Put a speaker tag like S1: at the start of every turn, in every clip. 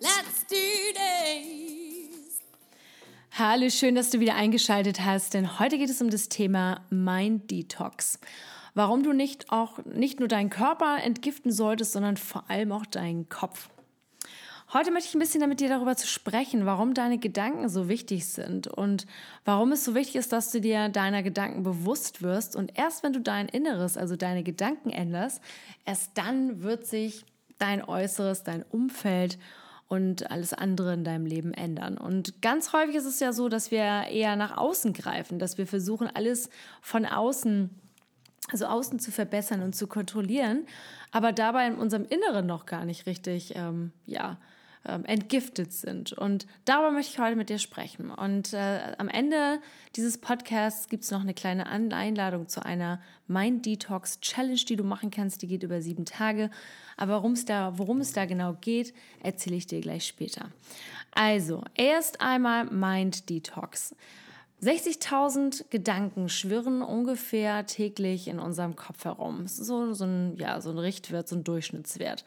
S1: Let's do this!
S2: Hallo, schön, dass du wieder eingeschaltet hast, denn heute geht es um das Thema Mind Detox. Warum du nicht auch nicht nur deinen Körper entgiften solltest, sondern vor allem auch deinen Kopf. Heute möchte ich ein bisschen mit dir darüber zu sprechen, warum deine Gedanken so wichtig sind und warum es so wichtig ist, dass du dir deiner Gedanken bewusst wirst. Und erst wenn du dein Inneres, also deine Gedanken änderst, erst dann wird sich dein Äußeres, dein Umfeld und alles andere in deinem Leben ändern. Und ganz häufig ist es ja so, dass wir eher nach außen greifen, dass wir versuchen, alles von außen, also außen zu verbessern und zu kontrollieren, aber dabei in unserem Inneren noch gar nicht richtig, ähm, ja, ähm, entgiftet sind. Und darüber möchte ich heute mit dir sprechen. Und äh, am Ende dieses Podcasts gibt es noch eine kleine Einladung zu einer Mind Detox Challenge, die du machen kannst. Die geht über sieben Tage. Aber worum es da genau geht, erzähle ich dir gleich später. Also, erst einmal Mind Detox. 60.000 Gedanken schwirren ungefähr täglich in unserem Kopf herum. So, so, ein, ja, so ein Richtwert, so ein Durchschnittswert.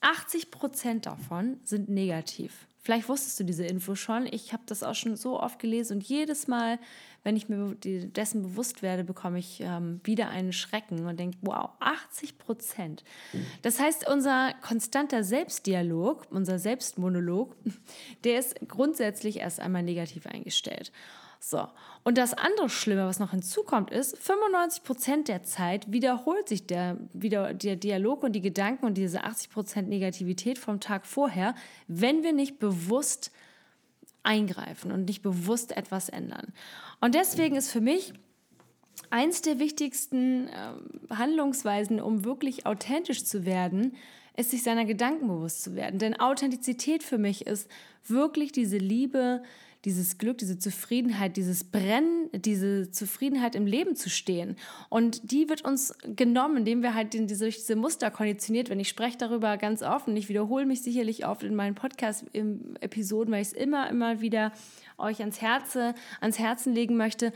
S2: 80 Prozent davon sind negativ. Vielleicht wusstest du diese Info schon. Ich habe das auch schon so oft gelesen und jedes Mal, wenn ich mir dessen bewusst werde, bekomme ich ähm, wieder einen Schrecken und denke, wow, 80 Prozent. Das heißt, unser konstanter Selbstdialog, unser Selbstmonolog, der ist grundsätzlich erst einmal negativ eingestellt. So. Und das andere Schlimme, was noch hinzukommt, ist, 95 Prozent der Zeit wiederholt sich der, wieder der Dialog und die Gedanken und diese 80 Prozent Negativität vom Tag vorher, wenn wir nicht bewusst eingreifen und nicht bewusst etwas ändern. Und deswegen ist für mich eins der wichtigsten äh, Handlungsweisen, um wirklich authentisch zu werden, ist, sich seiner Gedanken bewusst zu werden. Denn Authentizität für mich ist wirklich diese Liebe, dieses Glück, diese Zufriedenheit, dieses Brennen, diese Zufriedenheit im Leben zu stehen. Und die wird uns genommen, indem wir halt durch diese Muster konditioniert werden. Ich spreche darüber ganz offen. Ich wiederhole mich sicherlich oft in meinen Podcast-Episoden, weil ich es immer, immer wieder euch ans, Herze, ans Herzen legen möchte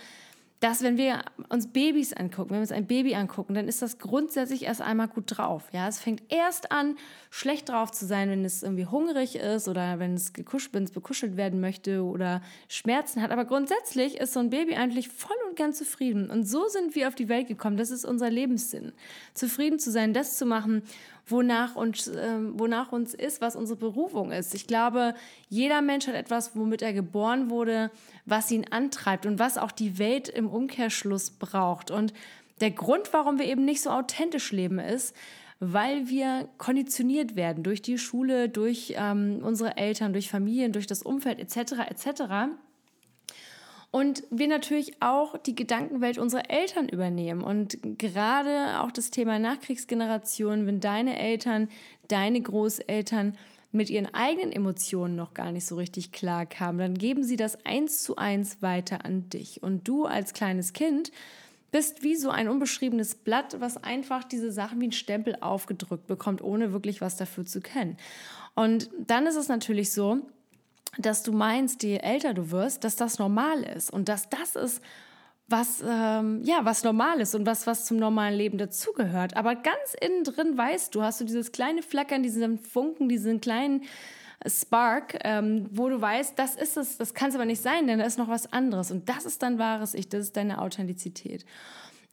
S2: dass wenn wir uns Babys angucken, wenn wir uns ein Baby angucken, dann ist das grundsätzlich erst einmal gut drauf. Ja, es fängt erst an, schlecht drauf zu sein, wenn es irgendwie hungrig ist oder wenn es gekuschelt, wenn es bekuschelt werden möchte oder Schmerzen hat. Aber grundsätzlich ist so ein Baby eigentlich voll und ganz zufrieden. Und so sind wir auf die Welt gekommen. Das ist unser Lebenssinn. Zufrieden zu sein, das zu machen, wonach uns, äh, wonach uns ist, was unsere Berufung ist. Ich glaube, jeder Mensch hat etwas, womit er geboren wurde, was ihn antreibt und was auch die Welt im Umkehrschluss braucht. Und der Grund, warum wir eben nicht so authentisch leben, ist, weil wir konditioniert werden durch die Schule, durch ähm, unsere Eltern, durch Familien, durch das Umfeld etc. etc. Und wir natürlich auch die Gedankenwelt unserer Eltern übernehmen. Und gerade auch das Thema Nachkriegsgeneration, wenn deine Eltern, deine Großeltern mit ihren eigenen Emotionen noch gar nicht so richtig klar kamen, dann geben sie das eins zu eins weiter an dich. Und du als kleines Kind bist wie so ein unbeschriebenes Blatt, was einfach diese Sachen wie ein Stempel aufgedrückt bekommt, ohne wirklich was dafür zu kennen. Und dann ist es natürlich so, dass du meinst, je älter du wirst, dass das normal ist und dass das ist, was ähm, ja was normal ist und was was zum normalen Leben dazugehört. Aber ganz innen drin weißt du, hast du dieses kleine Flackern, diesen Funken, diesen kleinen Spark, ähm, wo du weißt, das ist es, das kann es aber nicht sein, denn da ist noch was anderes und das ist dein wahres Ich, das ist deine Authentizität.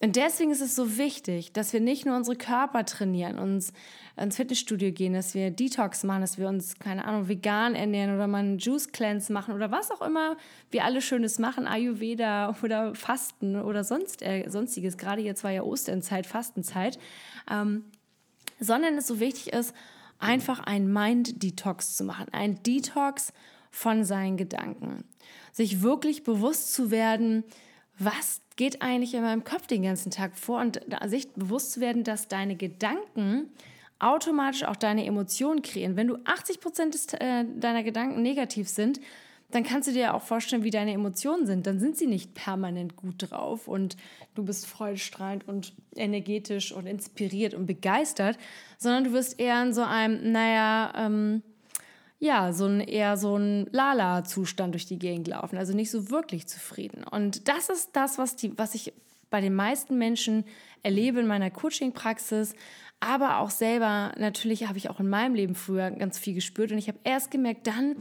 S2: Und deswegen ist es so wichtig, dass wir nicht nur unsere Körper trainieren, uns ins Fitnessstudio gehen, dass wir Detox machen, dass wir uns, keine Ahnung, vegan ernähren oder mal einen Juice Cleanse machen oder was auch immer wir alle Schönes machen, Ayurveda oder Fasten oder sonst, äh, sonstiges. Gerade jetzt war ja Osternzeit, Fastenzeit. Ähm, sondern es so wichtig ist, einfach ein Mind-Detox zu machen. Ein Detox von seinen Gedanken. Sich wirklich bewusst zu werden, was geht eigentlich in meinem Kopf den ganzen Tag vor und sich bewusst zu werden, dass deine Gedanken automatisch auch deine Emotionen kreieren. Wenn du 80 Prozent äh, deiner Gedanken negativ sind, dann kannst du dir auch vorstellen, wie deine Emotionen sind. Dann sind sie nicht permanent gut drauf und du bist freudestrahlend und energetisch und inspiriert und begeistert, sondern du wirst eher in so einem, naja, ähm, ja, so ein eher so ein Lala-Zustand durch die Gegend laufen, also nicht so wirklich zufrieden. Und das ist das, was, die, was ich bei den meisten Menschen erlebe in meiner Coaching-Praxis, aber auch selber, natürlich habe ich auch in meinem Leben früher ganz viel gespürt und ich habe erst gemerkt, dann,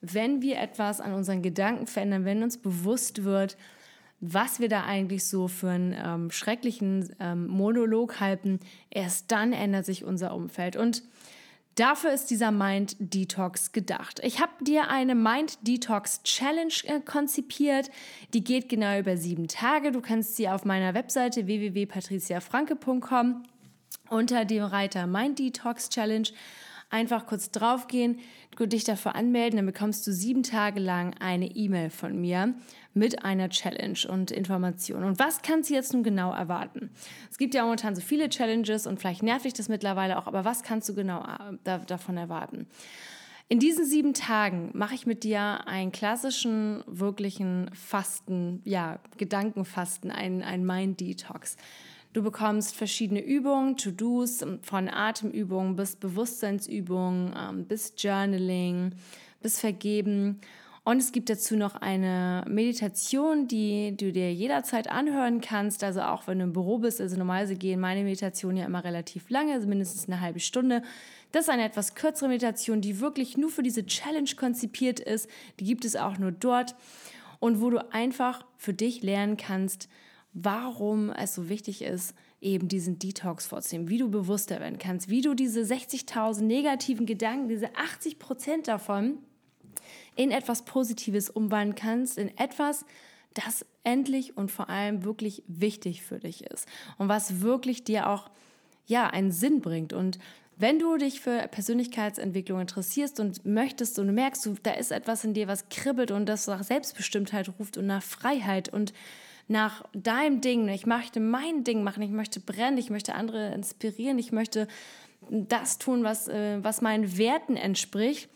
S2: wenn wir etwas an unseren Gedanken verändern, wenn uns bewusst wird, was wir da eigentlich so für einen ähm, schrecklichen ähm, Monolog halten, erst dann ändert sich unser Umfeld. Und dafür ist dieser Mind Detox gedacht. Ich habe dir eine Mind Detox Challenge äh, konzipiert. Die geht genau über sieben Tage. Du kannst sie auf meiner Webseite www.patriciafranke.com unter dem Reiter Mind Detox Challenge einfach kurz draufgehen, dich dafür anmelden, dann bekommst du sieben Tage lang eine E-Mail von mir mit einer Challenge und Information. Und was kannst du jetzt nun genau erwarten? Es gibt ja momentan so viele Challenges und vielleicht nervt dich das mittlerweile auch, aber was kannst du genau äh, davon erwarten? In diesen sieben Tagen mache ich mit dir einen klassischen, wirklichen Fasten, ja, Gedankenfasten, einen, einen Mind-Detox. Du bekommst verschiedene Übungen, To-Dos, von Atemübungen bis Bewusstseinsübungen, ähm, bis Journaling, bis Vergeben. Und es gibt dazu noch eine Meditation, die du dir jederzeit anhören kannst. Also auch wenn du im Büro bist. Also normalerweise gehen meine Meditationen ja immer relativ lange, also mindestens eine halbe Stunde. Das ist eine etwas kürzere Meditation, die wirklich nur für diese Challenge konzipiert ist. Die gibt es auch nur dort. Und wo du einfach für dich lernen kannst, warum es so wichtig ist, eben diesen Detox vorzunehmen, wie du bewusster werden kannst, wie du diese 60.000 negativen Gedanken, diese 80 Prozent davon in etwas Positives umwandeln kannst, in etwas, das endlich und vor allem wirklich wichtig für dich ist und was wirklich dir auch ja einen Sinn bringt. Und wenn du dich für Persönlichkeitsentwicklung interessierst und möchtest und merkst, da ist etwas in dir, was kribbelt und das nach Selbstbestimmtheit ruft und nach Freiheit und nach deinem Ding. Ich möchte mein Ding machen, ich möchte brennen, ich möchte andere inspirieren, ich möchte das tun, was, äh, was meinen Werten entspricht,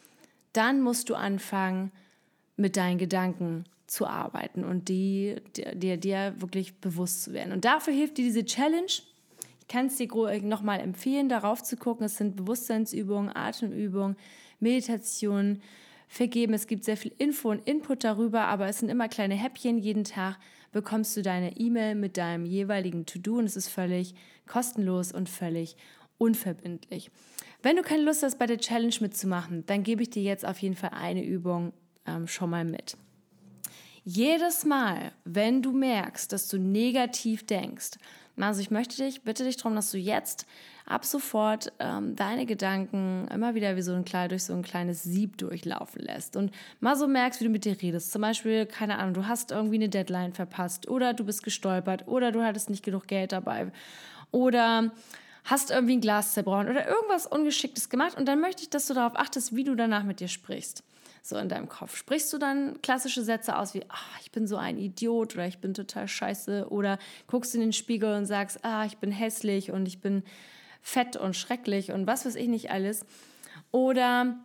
S2: dann musst du anfangen, mit deinen Gedanken zu arbeiten und die dir, dir wirklich bewusst zu werden. Und dafür hilft dir diese Challenge. Ich kann es dir nochmal empfehlen, darauf zu gucken. Es sind Bewusstseinsübungen, Atemübungen, Meditationen, Vergeben. Es gibt sehr viel Info und Input darüber, aber es sind immer kleine Häppchen jeden Tag, bekommst du deine E-Mail mit deinem jeweiligen To-Do und es ist völlig kostenlos und völlig unverbindlich. Wenn du keine Lust hast, bei der Challenge mitzumachen, dann gebe ich dir jetzt auf jeden Fall eine Übung ähm, schon mal mit. Jedes Mal, wenn du merkst, dass du negativ denkst, also ich möchte dich, bitte dich darum, dass du jetzt ab sofort ähm, deine Gedanken immer wieder wie so ein klein, durch so ein kleines Sieb durchlaufen lässt und mal so merkst, wie du mit dir redest. Zum Beispiel, keine Ahnung, du hast irgendwie eine Deadline verpasst oder du bist gestolpert oder du hattest nicht genug Geld dabei oder hast irgendwie ein Glas zerbrochen oder irgendwas Ungeschicktes gemacht und dann möchte ich, dass du darauf achtest, wie du danach mit dir sprichst so in deinem Kopf. Sprichst du dann klassische Sätze aus wie, ah, ich bin so ein Idiot oder ich bin total scheiße oder guckst in den Spiegel und sagst, ah, ich bin hässlich und ich bin fett und schrecklich und was weiß ich nicht alles. Oder,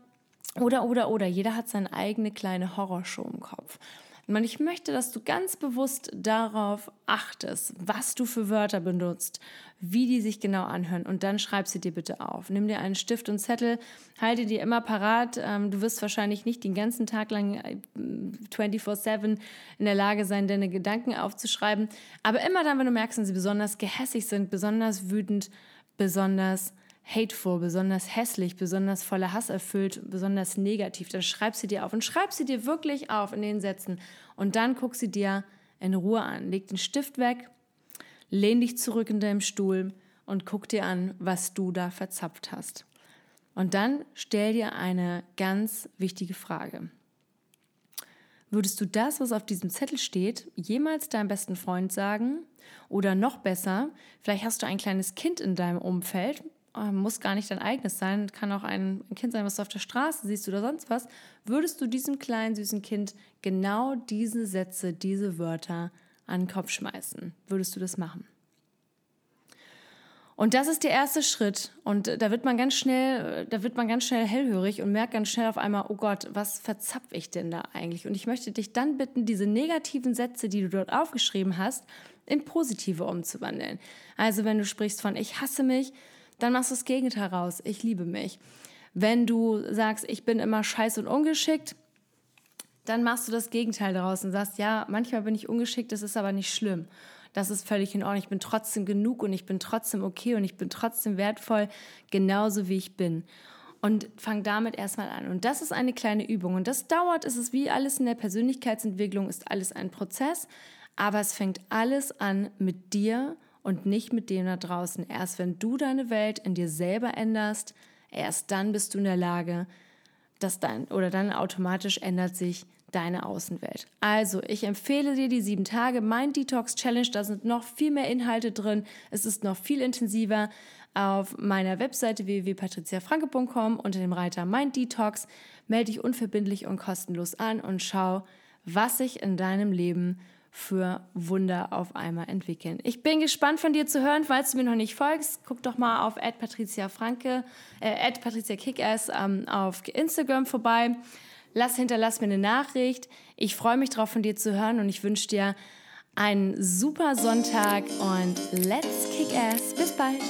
S2: oder, oder, oder, jeder hat seine eigene kleine Horrorshow im Kopf. Und ich möchte, dass du ganz bewusst darauf achtest, was du für Wörter benutzt, wie die sich genau anhören und dann schreib sie dir bitte auf. Nimm dir einen Stift und Zettel, halte dir immer parat. Ähm, du wirst wahrscheinlich nicht den ganzen Tag lang 24/7 äh, in der Lage sein, deine Gedanken aufzuschreiben, aber immer dann, wenn du merkst, dass sie besonders gehässig sind, besonders wütend, besonders hateful, besonders hässlich, besonders voller Hass erfüllt, besonders negativ, dann schreib sie dir auf und schreib sie dir wirklich auf in den Sätzen und dann guck sie dir in Ruhe an. Leg den Stift weg, lehn dich zurück in deinem Stuhl und guck dir an, was du da verzapft hast. Und dann stell dir eine ganz wichtige Frage. Würdest du das, was auf diesem Zettel steht, jemals deinem besten Freund sagen? Oder noch besser, vielleicht hast du ein kleines Kind in deinem Umfeld, muss gar nicht dein eigenes sein, kann auch ein Kind sein, was du auf der Straße siehst oder sonst was, würdest du diesem kleinen süßen Kind genau diese Sätze, diese Wörter an den Kopf schmeißen? Würdest du das machen? Und das ist der erste Schritt. Und da wird man ganz schnell, da wird man ganz schnell hellhörig und merkt ganz schnell auf einmal, oh Gott, was verzapf ich denn da eigentlich? Und ich möchte dich dann bitten, diese negativen Sätze, die du dort aufgeschrieben hast, in positive umzuwandeln. Also wenn du sprichst von ich hasse mich, dann machst du das Gegenteil raus. Ich liebe mich. Wenn du sagst, ich bin immer scheiß und ungeschickt, dann machst du das Gegenteil daraus und sagst, ja, manchmal bin ich ungeschickt, das ist aber nicht schlimm. Das ist völlig in Ordnung. Ich bin trotzdem genug und ich bin trotzdem okay und ich bin trotzdem wertvoll, genauso wie ich bin. Und fang damit erstmal an. Und das ist eine kleine Übung. Und das dauert, es ist wie alles in der Persönlichkeitsentwicklung, ist alles ein Prozess. Aber es fängt alles an mit dir und nicht mit dem da draußen. Erst wenn du deine Welt in dir selber änderst, erst dann bist du in der Lage, dass dein oder dann automatisch ändert sich deine Außenwelt. Also, ich empfehle dir die sieben Tage Mind Detox Challenge. Da sind noch viel mehr Inhalte drin. Es ist noch viel intensiver. Auf meiner Webseite www.patriziafranke.com unter dem Reiter Mind Detox melde dich unverbindlich und kostenlos an und schau, was sich in deinem Leben für Wunder auf einmal entwickeln. Ich bin gespannt von dir zu hören, falls du mir noch nicht folgst. Guck doch mal auf @patriziafranke, äh, @patriziakickass ähm, auf Instagram vorbei. Lass hinterlass mir eine Nachricht. Ich freue mich drauf, von dir zu hören und ich wünsche dir einen super Sonntag und let's kick ass. Bis bald.